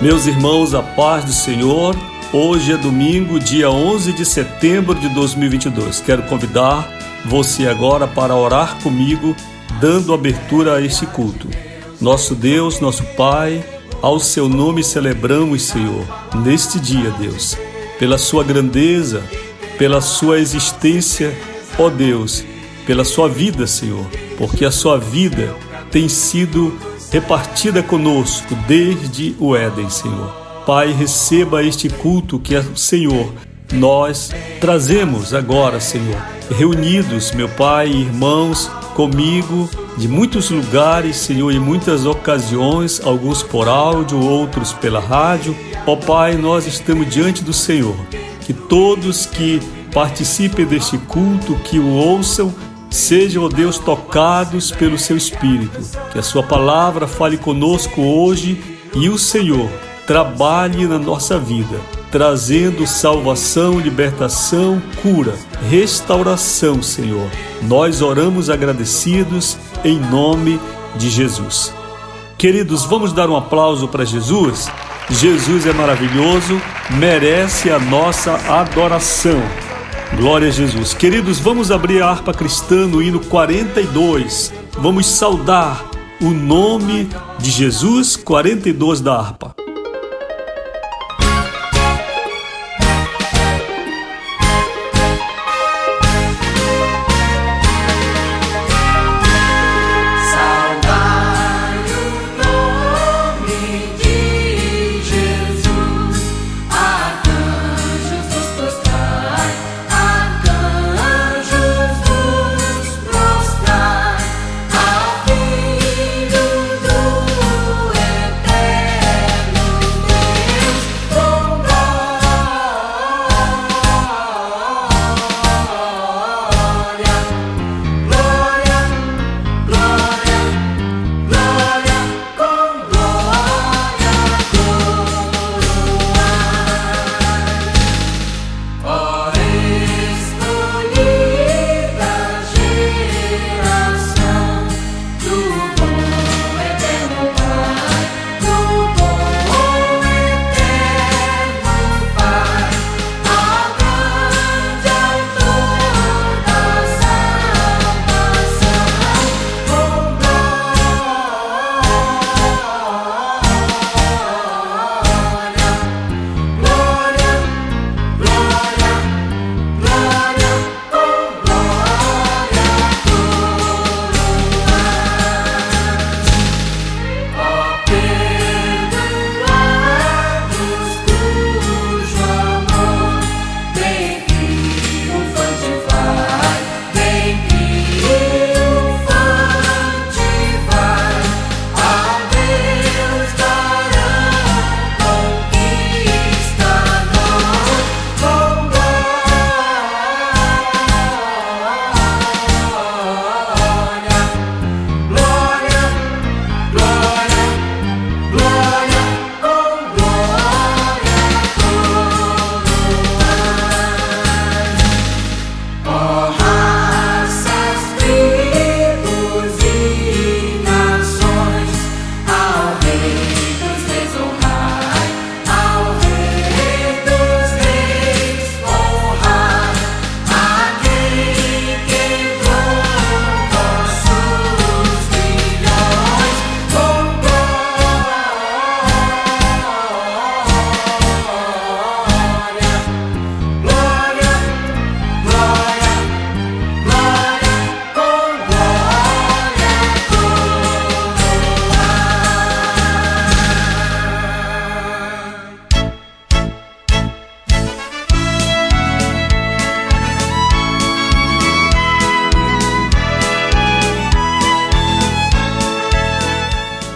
Meus irmãos, a paz do Senhor. Hoje é domingo, dia 11 de setembro de 2022. Quero convidar você agora para orar comigo, dando abertura a este culto. Nosso Deus, nosso Pai, ao seu nome celebramos, Senhor, neste dia, Deus, pela sua grandeza, pela sua existência, ó Deus, pela sua vida, Senhor, porque a sua vida tem sido repartida conosco desde o Éden, Senhor. Pai, receba este culto que é o Senhor nós trazemos agora, Senhor, reunidos, meu Pai irmãos, comigo, de muitos lugares, Senhor, em muitas ocasiões, alguns por áudio, outros pela rádio. Ó Pai, nós estamos diante do Senhor. Que todos que participem deste culto, que o ouçam, Sejam, ó Deus, tocados pelo seu Espírito, que a sua palavra fale conosco hoje e o Senhor trabalhe na nossa vida, trazendo salvação, libertação, cura, restauração, Senhor. Nós oramos agradecidos em nome de Jesus. Queridos, vamos dar um aplauso para Jesus? Jesus é maravilhoso, merece a nossa adoração. Glória a Jesus. Queridos, vamos abrir a harpa cristã no hino 42. Vamos saudar o nome de Jesus, 42 da harpa.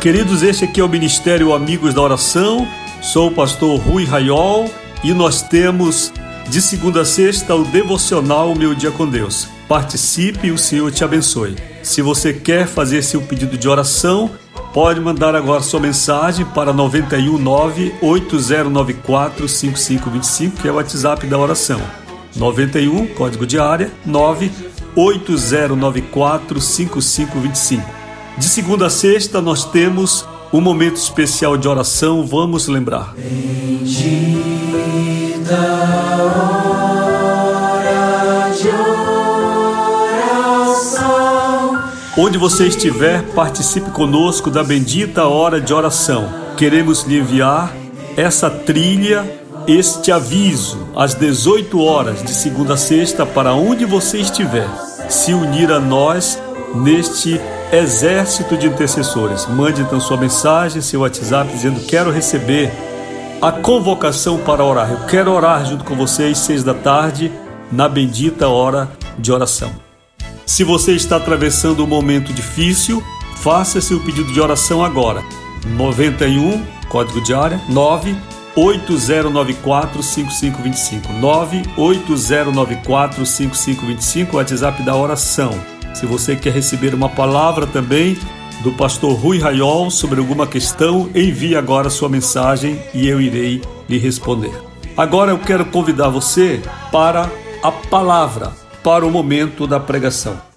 Queridos, este aqui é o Ministério Amigos da Oração. Sou o pastor Rui Raiol e nós temos de segunda a sexta o devocional Meu Dia com Deus. Participe e o Senhor te abençoe. Se você quer fazer seu pedido de oração, pode mandar agora sua mensagem para 919 8094 5525, que é o WhatsApp da oração. 91, código de área, 98094 5525. De segunda a sexta nós temos um momento especial de oração, vamos lembrar. Bendita hora de oração. Onde você estiver, participe conosco da bendita hora de oração. Queremos lhe enviar essa trilha este aviso às 18 horas de segunda a sexta para onde você estiver, se unir a nós neste exército de intercessores. Mande então sua mensagem, seu WhatsApp dizendo quero receber a convocação para orar. Eu quero orar junto com vocês seis da tarde na bendita hora de oração. Se você está atravessando um momento difícil, faça seu pedido de oração agora. 91 código de área 9 8094 5525 98094 5525 WhatsApp da oração. Se você quer receber uma palavra também do pastor Rui Raiol sobre alguma questão, envie agora sua mensagem e eu irei lhe responder. Agora eu quero convidar você para a palavra, para o momento da pregação.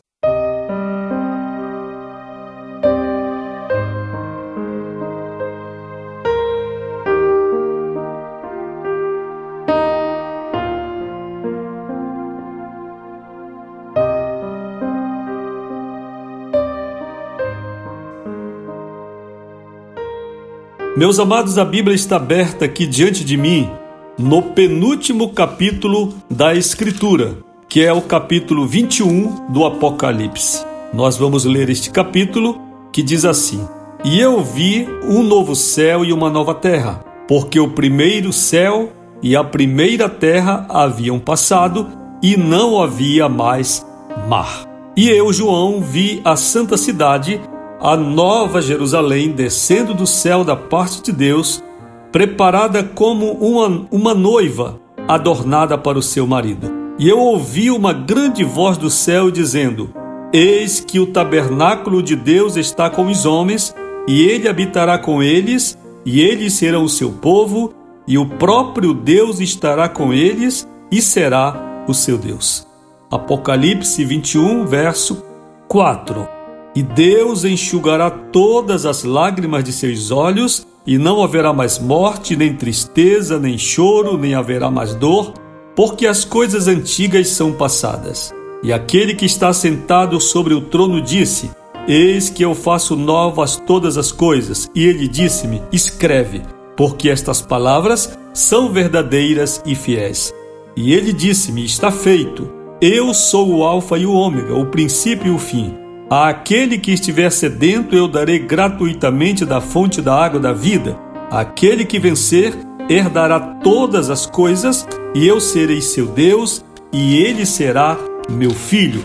Meus amados, a Bíblia está aberta aqui diante de mim no penúltimo capítulo da Escritura, que é o capítulo 21 do Apocalipse. Nós vamos ler este capítulo que diz assim: E eu vi um novo céu e uma nova terra, porque o primeiro céu e a primeira terra haviam passado e não havia mais mar. E eu, João, vi a santa cidade a nova Jerusalém descendo do céu da parte de Deus, preparada como uma, uma noiva adornada para o seu marido. E eu ouvi uma grande voz do céu dizendo: Eis que o tabernáculo de Deus está com os homens, e ele habitará com eles, e eles serão o seu povo, e o próprio Deus estará com eles e será o seu Deus. Apocalipse 21, verso 4 e Deus enxugará todas as lágrimas de seus olhos, e não haverá mais morte, nem tristeza, nem choro, nem haverá mais dor, porque as coisas antigas são passadas. E aquele que está sentado sobre o trono disse: Eis que eu faço novas todas as coisas. E ele disse-me: Escreve, porque estas palavras são verdadeiras e fiéis. E ele disse-me: Está feito. Eu sou o Alfa e o Ômega, o princípio e o fim. Aquele que estiver sedento, eu darei gratuitamente da fonte da água da vida. Aquele que vencer, herdará todas as coisas, e eu serei seu Deus, e ele será meu filho.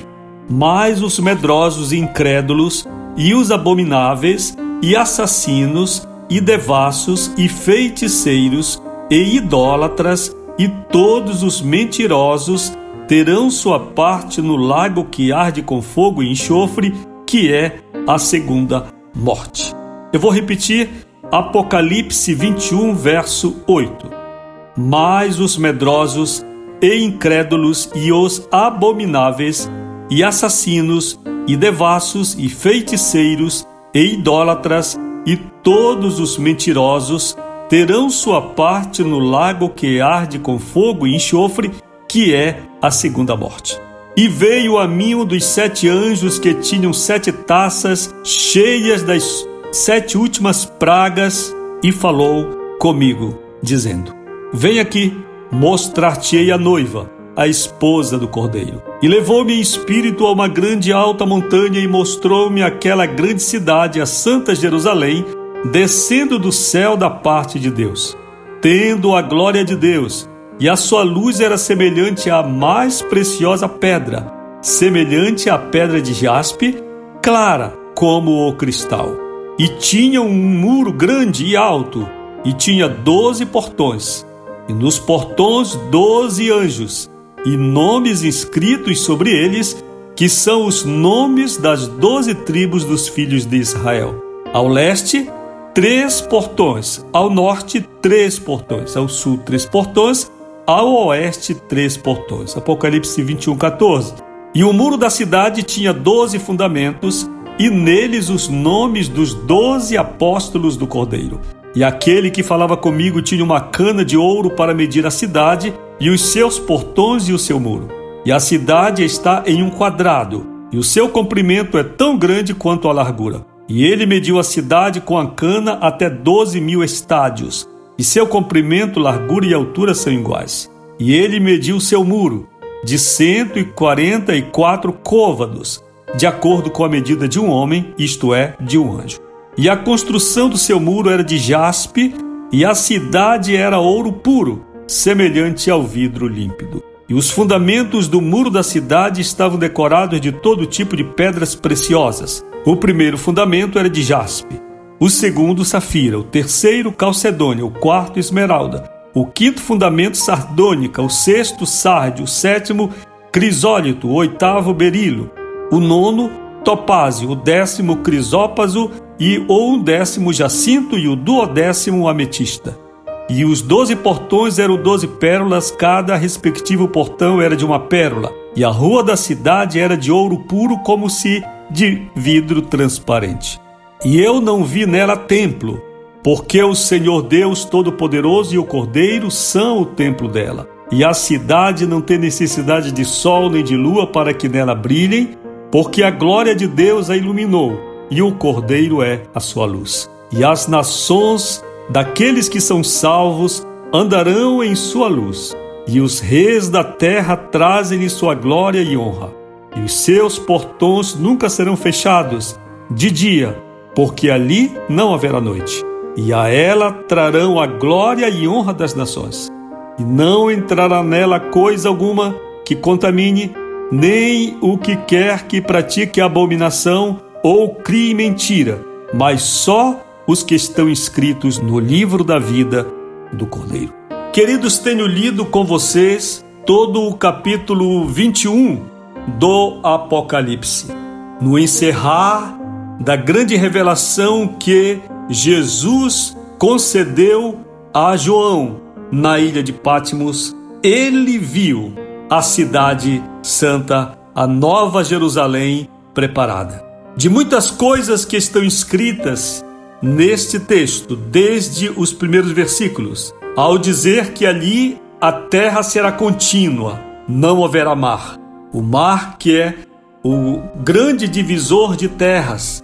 Mas os medrosos e incrédulos, e os abomináveis, e assassinos, e devassos, e feiticeiros, e idólatras, e todos os mentirosos, terão sua parte no lago que arde com fogo e enxofre, que é a segunda morte. Eu vou repetir Apocalipse 21, verso 8. Mas os medrosos e incrédulos e os abomináveis e assassinos e devassos e feiticeiros e idólatras e todos os mentirosos terão sua parte no lago que arde com fogo e enxofre, que é a segunda morte. E veio a mim um dos sete anjos que tinham sete taças cheias das sete últimas pragas e falou comigo, dizendo: Vem aqui, mostrar-te-ei a noiva, a esposa do cordeiro. E levou-me em espírito a uma grande alta montanha e mostrou-me aquela grande cidade, a Santa Jerusalém, descendo do céu da parte de Deus, tendo a glória de Deus e a sua luz era semelhante à mais preciosa pedra, semelhante à pedra de jaspe, clara como o cristal. E tinha um muro grande e alto, e tinha doze portões, e nos portões doze anjos, e nomes inscritos sobre eles, que são os nomes das doze tribos dos filhos de Israel. Ao leste, três portões, ao norte, três portões, ao sul, três portões, ao oeste, três portões. Apocalipse 21, 14. E o muro da cidade tinha doze fundamentos, e neles os nomes dos doze apóstolos do Cordeiro. E aquele que falava comigo tinha uma cana de ouro para medir a cidade, e os seus portões e o seu muro. E a cidade está em um quadrado, e o seu comprimento é tão grande quanto a largura. E ele mediu a cidade com a cana até doze mil estádios, e seu comprimento, largura e altura são iguais. E ele mediu seu muro, de cento e quarenta e quatro côvados, de acordo com a medida de um homem, isto é, de um anjo. E a construção do seu muro era de jaspe, e a cidade era ouro puro, semelhante ao vidro límpido. E os fundamentos do muro da cidade estavam decorados de todo tipo de pedras preciosas. O primeiro fundamento era de jaspe, o segundo safira, o terceiro calcedônia, o quarto esmeralda, o quinto fundamento sardônica, o sexto sárdio, o sétimo crisólito, o oitavo berilo, o nono topázio, o décimo crisópaso. E o undécimo jacinto. E o duodécimo ametista. E os doze portões eram doze pérolas, cada respectivo portão era de uma pérola, e a rua da cidade era de ouro puro, como se de vidro transparente. E eu não vi nela templo, porque o Senhor Deus Todo-Poderoso e o Cordeiro são o templo dela. E a cidade não tem necessidade de sol nem de lua para que nela brilhem, porque a glória de Deus a iluminou, e o Cordeiro é a sua luz. E as nações daqueles que são salvos andarão em sua luz, e os reis da terra trazem-lhe sua glória e honra. E os seus portões nunca serão fechados de dia, porque ali não haverá noite. E a ela trarão a glória e honra das nações. E não entrará nela coisa alguma que contamine, nem o que quer que pratique abominação ou crie mentira, mas só os que estão inscritos no livro da vida do Cordeiro. Queridos, tenho lido com vocês todo o capítulo 21 do Apocalipse. No encerrar da grande revelação que Jesus concedeu a João na ilha de Patmos, ele viu a cidade santa, a nova Jerusalém preparada. De muitas coisas que estão escritas neste texto, desde os primeiros versículos, ao dizer que ali a terra será contínua, não haverá mar. O mar que é o grande divisor de terras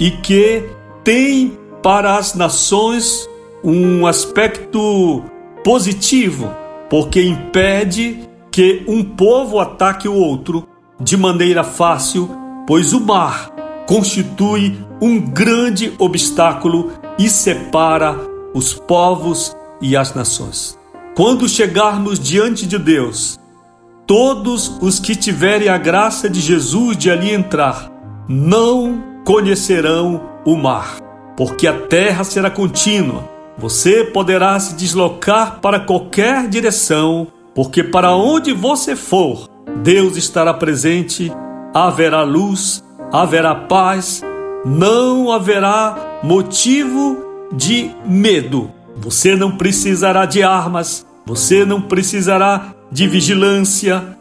e que tem para as nações um aspecto positivo, porque impede que um povo ataque o outro de maneira fácil, pois o mar constitui um grande obstáculo e separa os povos e as nações. Quando chegarmos diante de Deus, todos os que tiverem a graça de Jesus de ali entrar, não conhecerão o mar, porque a terra será contínua. Você poderá se deslocar para qualquer direção, porque para onde você for, Deus estará presente, haverá luz haverá paz, não haverá motivo de medo. Você não precisará de armas, você não precisará de vigilância,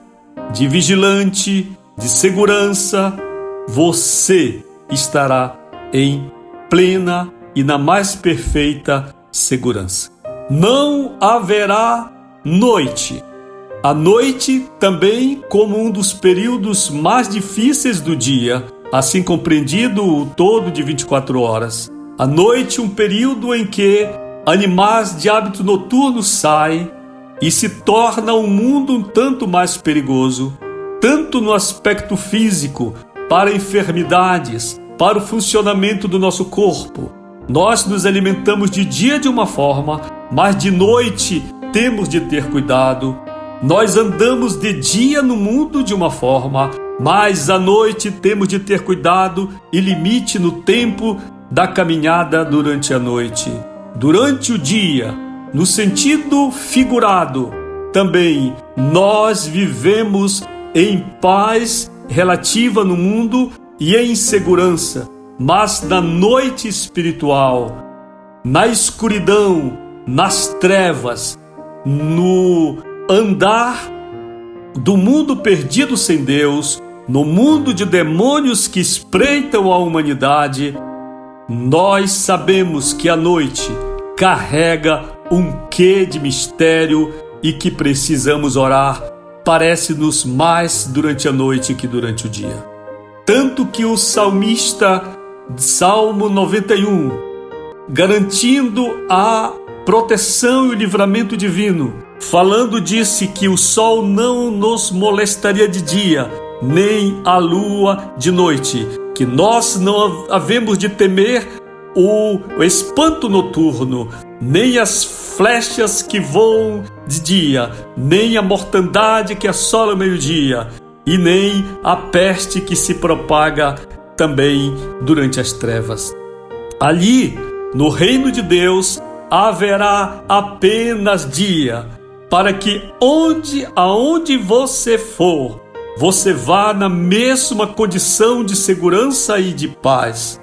de vigilante, de segurança. Você estará em plena e na mais perfeita segurança. Não haverá noite. A noite também como um dos períodos mais difíceis do dia assim compreendido o todo de 24 horas. A noite, um período em que animais de hábito noturno saem e se torna o um mundo um tanto mais perigoso, tanto no aspecto físico, para enfermidades, para o funcionamento do nosso corpo. Nós nos alimentamos de dia de uma forma, mas de noite temos de ter cuidado. Nós andamos de dia no mundo de uma forma, mas à noite temos de ter cuidado e limite no tempo da caminhada durante a noite. durante o dia, no sentido figurado, também nós vivemos em paz relativa no mundo e em segurança, mas na noite espiritual, na escuridão, nas trevas, no andar do mundo perdido sem Deus, no mundo de demônios que espreitam a humanidade, nós sabemos que a noite carrega um quê de mistério e que precisamos orar. Parece-nos mais durante a noite que durante o dia. Tanto que o salmista, Salmo 91, garantindo a proteção e o livramento divino, falando disse que o sol não nos molestaria de dia, nem a lua de noite, que nós não havemos de temer o espanto noturno, nem as flechas que voam de dia, nem a mortandade que assola o meio-dia, e nem a peste que se propaga também durante as trevas. Ali, no reino de Deus, haverá apenas dia, para que onde aonde você for, você vá na mesma condição de segurança e de paz.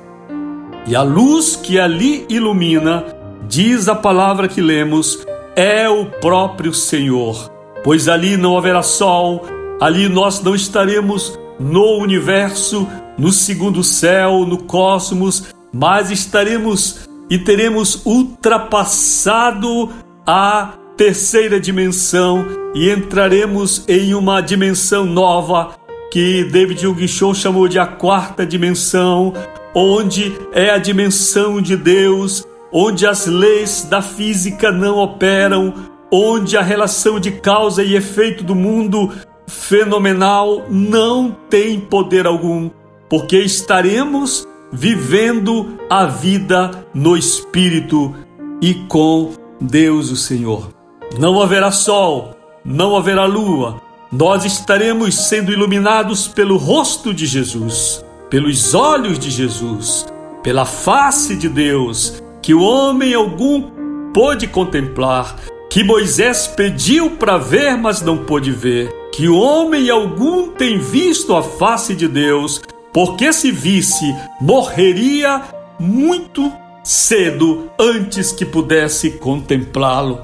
E a luz que ali ilumina, diz a palavra que lemos, é o próprio Senhor. Pois ali não haverá sol, ali nós não estaremos no universo, no segundo céu, no cosmos, mas estaremos e teremos ultrapassado a terceira dimensão e entraremos em uma dimensão nova que David Huguichon chamou de a quarta dimensão, onde é a dimensão de Deus, onde as leis da física não operam, onde a relação de causa e efeito do mundo fenomenal não tem poder algum, porque estaremos vivendo a vida no Espírito e com Deus o Senhor. Não haverá sol, não haverá lua, nós estaremos sendo iluminados pelo rosto de Jesus pelos olhos de Jesus, pela face de Deus, que o homem algum pôde contemplar, que Moisés pediu para ver, mas não pôde ver, que homem algum tem visto a face de Deus, porque se visse, morreria muito cedo antes que pudesse contemplá-lo.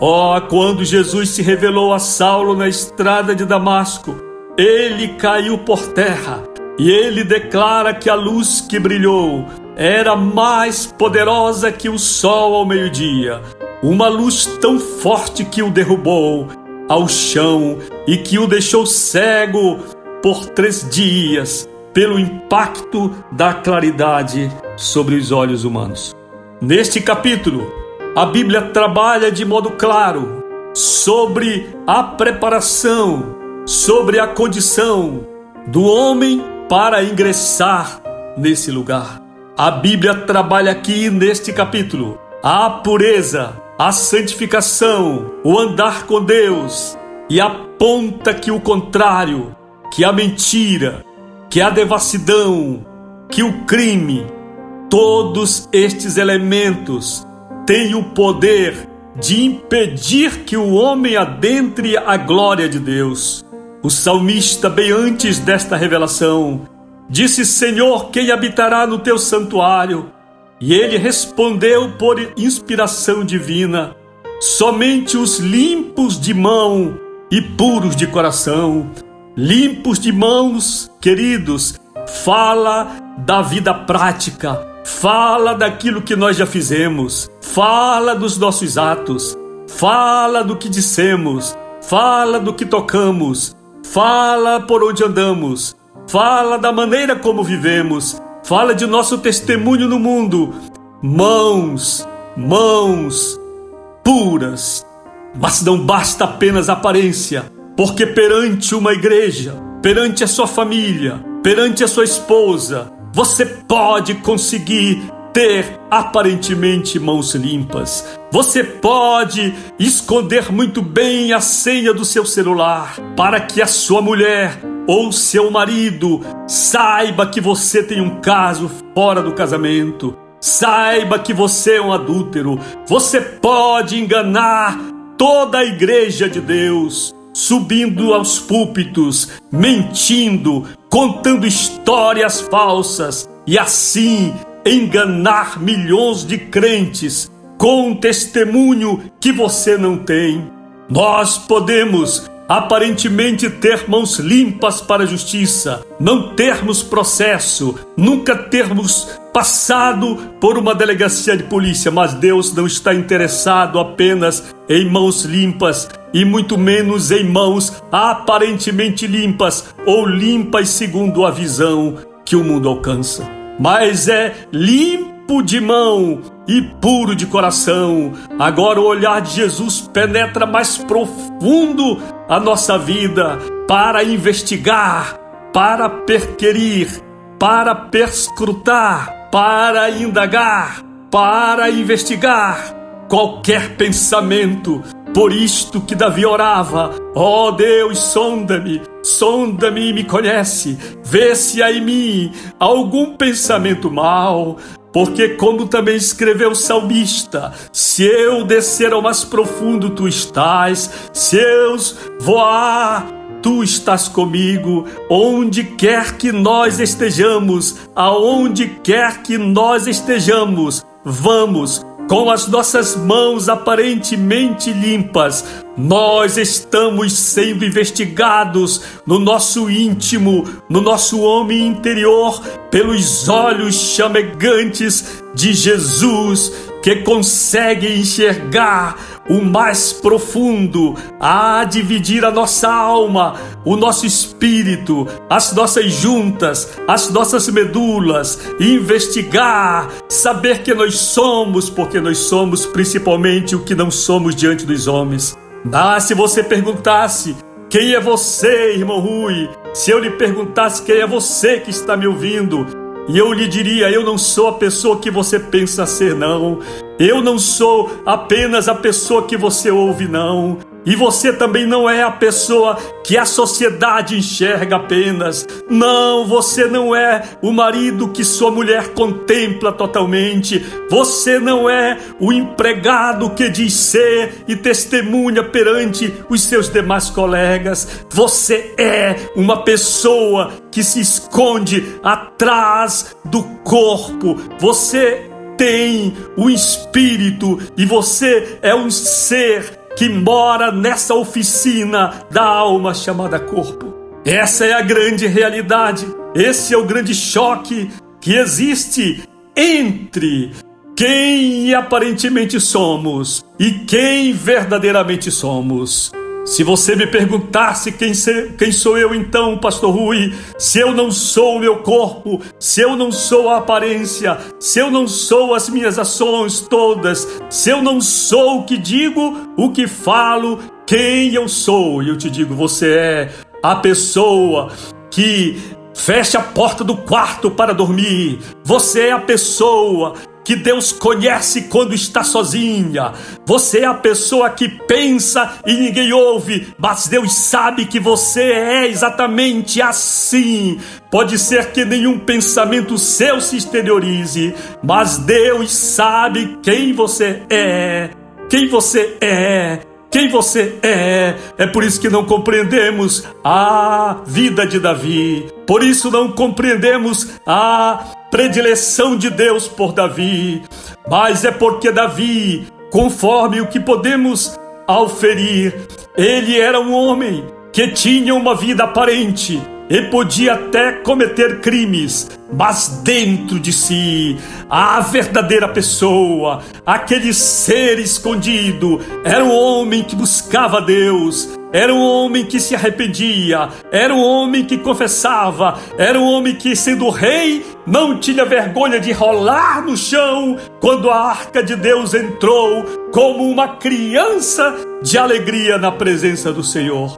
Oh, quando Jesus se revelou a Saulo na estrada de Damasco, ele caiu por terra e ele declara que a luz que brilhou era mais poderosa que o sol ao meio-dia, uma luz tão forte que o derrubou ao chão e que o deixou cego por três dias pelo impacto da claridade sobre os olhos humanos. Neste capítulo, a Bíblia trabalha de modo claro sobre a preparação, sobre a condição do homem para ingressar nesse lugar. A Bíblia trabalha aqui neste capítulo a pureza, a santificação, o andar com Deus e aponta que o contrário, que a mentira, que a devassidão, que o crime, todos estes elementos têm o poder de impedir que o homem adentre a glória de Deus. O salmista, bem antes desta revelação, disse: Senhor, quem habitará no teu santuário? E ele respondeu por inspiração divina: Somente os limpos de mão e puros de coração. Limpos de mãos, queridos, fala da vida prática, fala daquilo que nós já fizemos, fala dos nossos atos, fala do que dissemos, fala do que tocamos, Fala por onde andamos, fala da maneira como vivemos, fala de nosso testemunho no mundo. Mãos, mãos puras. Mas não basta apenas aparência, porque perante uma igreja, perante a sua família, perante a sua esposa, você pode conseguir ter aparentemente mãos limpas. Você pode esconder muito bem a senha do seu celular para que a sua mulher ou seu marido saiba que você tem um caso fora do casamento. Saiba que você é um adúltero. Você pode enganar toda a igreja de Deus, subindo aos púlpitos, mentindo, contando histórias falsas e assim enganar milhões de crentes com um testemunho que você não tem. Nós podemos aparentemente ter mãos limpas para a justiça, não termos processo, nunca termos passado por uma delegacia de polícia, mas Deus não está interessado apenas em mãos limpas e muito menos em mãos aparentemente limpas ou limpas segundo a visão que o mundo alcança. Mas é limpo de mão e puro de coração. Agora o olhar de Jesus penetra mais profundo a nossa vida para investigar, para perquerir, para perscrutar, para indagar, para investigar qualquer pensamento. Por isto que Davi orava: Ó oh Deus, sonda-me, sonda-me e me conhece, vê se há em mim algum pensamento mal, porque, como também escreveu o salmista, se eu descer ao mais profundo, tu estás, se eu voar, tu estás comigo, onde quer que nós estejamos, aonde quer que nós estejamos, vamos com as nossas mãos aparentemente limpas, nós estamos sendo investigados no nosso íntimo, no nosso homem interior, pelos olhos chamegantes de Jesus, que consegue enxergar o mais profundo, a dividir a nossa alma, o nosso espírito, as nossas juntas, as nossas medulas, investigar, saber que nós somos, porque nós somos principalmente o que não somos diante dos homens. Ah, se você perguntasse quem é você, irmão Rui, se eu lhe perguntasse quem é você que está me ouvindo, e eu lhe diria: eu não sou a pessoa que você pensa ser, não. Eu não sou apenas a pessoa que você ouve, não. E você também não é a pessoa que a sociedade enxerga apenas. Não, você não é o marido que sua mulher contempla totalmente. Você não é o empregado que diz ser e testemunha perante os seus demais colegas. Você é uma pessoa que se esconde atrás do corpo. Você tem o espírito e você é um ser que mora nessa oficina da alma chamada corpo. Essa é a grande realidade, esse é o grande choque que existe entre quem aparentemente somos e quem verdadeiramente somos. Se você me perguntasse quem, quem sou eu então, Pastor Rui, se eu não sou o meu corpo, se eu não sou a aparência, se eu não sou as minhas ações todas, se eu não sou o que digo, o que falo, quem eu sou? E eu te digo, você é a pessoa que fecha a porta do quarto para dormir. Você é a pessoa que Deus conhece quando está sozinha. Você é a pessoa que pensa e ninguém ouve, mas Deus sabe que você é exatamente assim. Pode ser que nenhum pensamento seu se exteriorize, mas Deus sabe quem você é. Quem você é, quem você é. É por isso que não compreendemos a vida de Davi. Por isso não compreendemos a predileção de Deus por Davi. Mas é porque Davi, conforme o que podemos auferir, ele era um homem que tinha uma vida aparente e podia até cometer crimes, mas dentro de si, a verdadeira pessoa, aquele ser escondido, era um homem que buscava Deus, era um homem que se arrependia, era um homem que confessava, era um homem que, sendo rei, não tinha vergonha de rolar no chão quando a arca de Deus entrou como uma criança de alegria na presença do Senhor.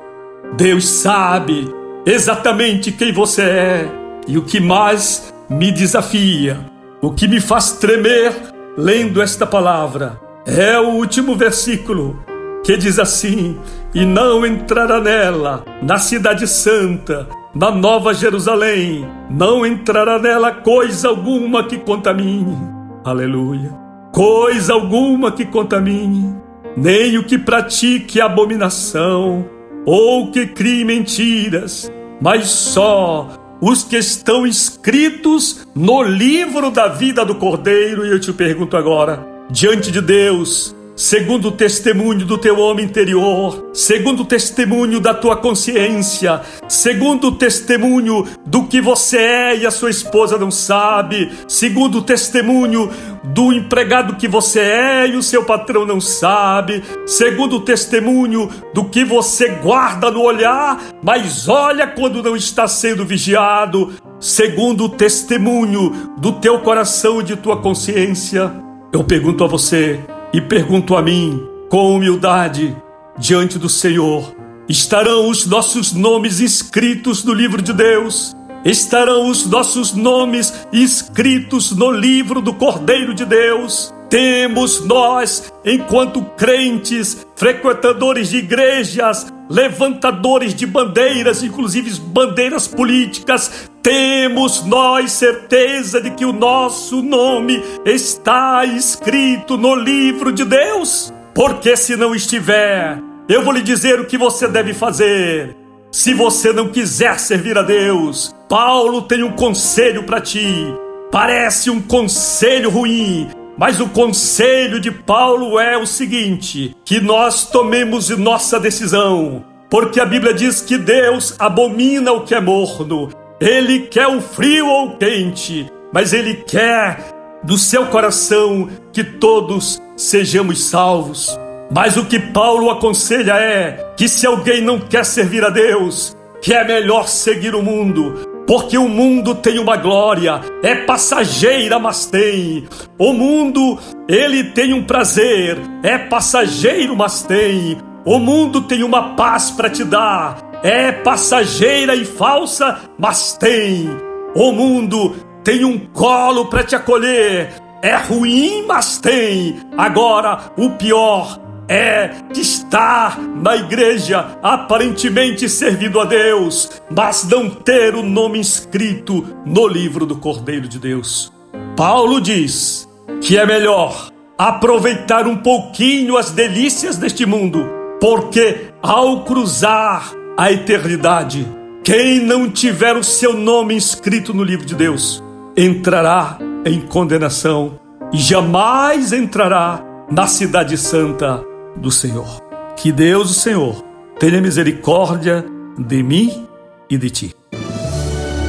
Deus sabe exatamente quem você é. E o que mais me desafia, o que me faz tremer lendo esta palavra, é o último versículo que diz assim: E não entrará nela, na Cidade Santa, na Nova Jerusalém, não entrará nela coisa alguma que contamine. Aleluia. Coisa alguma que contamine, nem o que pratique abominação, ou que crie mentiras, mas só os que estão escritos no livro da vida do Cordeiro. E eu te pergunto agora, diante de Deus, segundo o testemunho do teu homem interior, segundo o testemunho da tua consciência, segundo o testemunho do que você é e a sua esposa não sabe, segundo o testemunho do empregado que você é e o seu patrão não sabe, segundo o testemunho do que você guarda no olhar, mas olha quando não está sendo vigiado, segundo o testemunho do teu coração e de tua consciência. Eu pergunto a você, e pergunto a mim, com humildade, diante do Senhor: estarão os nossos nomes inscritos no livro de Deus? Estarão os nossos nomes inscritos no livro do Cordeiro de Deus? Temos nós, enquanto crentes, frequentadores de igrejas, levantadores de bandeiras, inclusive bandeiras políticas, temos nós certeza de que o nosso nome está escrito no livro de Deus? Porque se não estiver, eu vou lhe dizer o que você deve fazer. Se você não quiser servir a Deus, Paulo tem um conselho para ti. Parece um conselho ruim, mas o conselho de Paulo é o seguinte: que nós tomemos nossa decisão, porque a Bíblia diz que Deus abomina o que é morno, ele quer o frio ou o quente, mas ele quer do seu coração que todos sejamos salvos. Mas o que Paulo aconselha é que se alguém não quer servir a Deus, que é melhor seguir o mundo, porque o mundo tem uma glória, é passageira, mas tem. O mundo, ele tem um prazer, é passageiro, mas tem. O mundo tem uma paz para te dar, é passageira e falsa, mas tem. O mundo tem um colo para te acolher, é ruim, mas tem. Agora, o pior é que está na igreja aparentemente servindo a Deus, mas não ter o nome inscrito no livro do Cordeiro de Deus. Paulo diz que é melhor aproveitar um pouquinho as delícias deste mundo, porque ao cruzar a eternidade, quem não tiver o seu nome inscrito no livro de Deus entrará em condenação e jamais entrará na Cidade Santa do Senhor. Que Deus, o Senhor, tenha misericórdia de mim e de ti.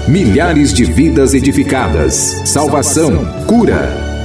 Milhares de vidas edificadas, salvação, cura.